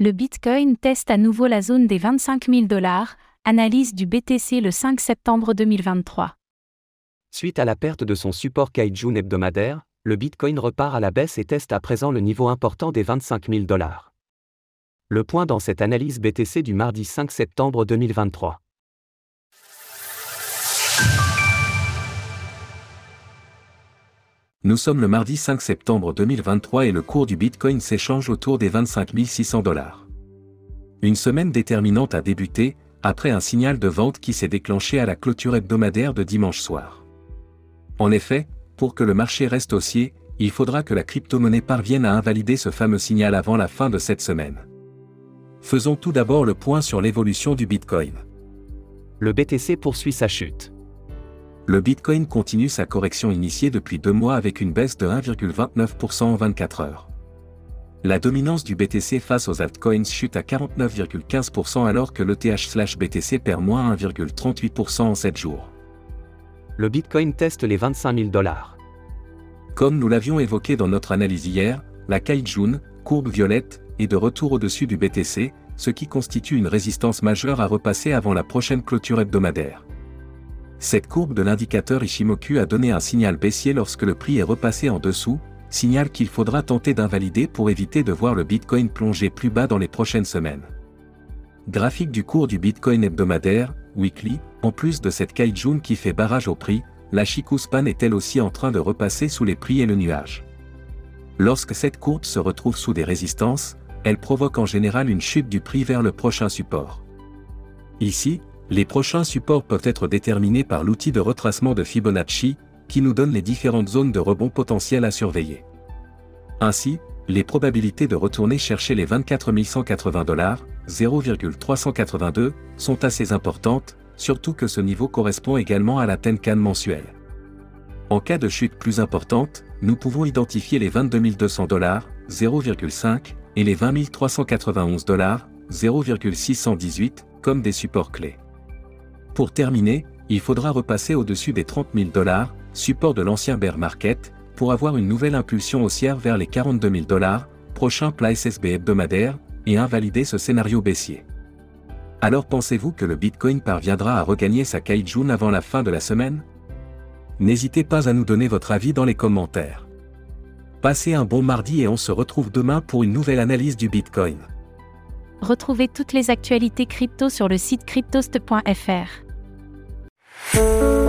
Le Bitcoin teste à nouveau la zone des 25 000 dollars, analyse du BTC le 5 septembre 2023. Suite à la perte de son support Kaijun hebdomadaire, le Bitcoin repart à la baisse et teste à présent le niveau important des 25 000 dollars. Le point dans cette analyse BTC du mardi 5 septembre 2023. Nous sommes le mardi 5 septembre 2023 et le cours du Bitcoin s'échange autour des 25 600 dollars. Une semaine déterminante a débuté, après un signal de vente qui s'est déclenché à la clôture hebdomadaire de dimanche soir. En effet, pour que le marché reste haussier, il faudra que la crypto-monnaie parvienne à invalider ce fameux signal avant la fin de cette semaine. Faisons tout d'abord le point sur l'évolution du Bitcoin. Le BTC poursuit sa chute. Le Bitcoin continue sa correction initiée depuis deux mois avec une baisse de 1,29% en 24 heures. La dominance du BTC face aux altcoins chute à 49,15% alors que l'ETH/BTC perd moins 1,38% en 7 jours. Le Bitcoin teste les 25 000 dollars. Comme nous l'avions évoqué dans notre analyse hier, la Kaijun, courbe violette, est de retour au-dessus du BTC, ce qui constitue une résistance majeure à repasser avant la prochaine clôture hebdomadaire. Cette courbe de l'indicateur Ishimoku a donné un signal baissier lorsque le prix est repassé en dessous, signal qu'il faudra tenter d'invalider pour éviter de voir le Bitcoin plonger plus bas dans les prochaines semaines. Graphique du cours du Bitcoin hebdomadaire, weekly, en plus de cette Kaijun qui fait barrage au prix, la Chikuspan est elle aussi en train de repasser sous les prix et le nuage. Lorsque cette courbe se retrouve sous des résistances, elle provoque en général une chute du prix vers le prochain support. Ici, les prochains supports peuvent être déterminés par l'outil de retracement de Fibonacci, qui nous donne les différentes zones de rebond potentielles à surveiller. Ainsi, les probabilités de retourner chercher les 24 180 dollars, 0,382, sont assez importantes, surtout que ce niveau correspond également à la Tenkan mensuelle. En cas de chute plus importante, nous pouvons identifier les 22 200 dollars, 0,5, et les 20 391 dollars, 0,618, comme des supports clés. Pour terminer, il faudra repasser au-dessus des 30 000 dollars, support de l'ancien bear market, pour avoir une nouvelle impulsion haussière vers les 42 000 dollars, prochain plat SSB hebdomadaire, et invalider ce scénario baissier. Alors pensez-vous que le Bitcoin parviendra à regagner sa Kaijun avant la fin de la semaine? N'hésitez pas à nous donner votre avis dans les commentaires. Passez un bon mardi et on se retrouve demain pour une nouvelle analyse du Bitcoin. Retrouvez toutes les actualités crypto sur le site cryptost.fr. Música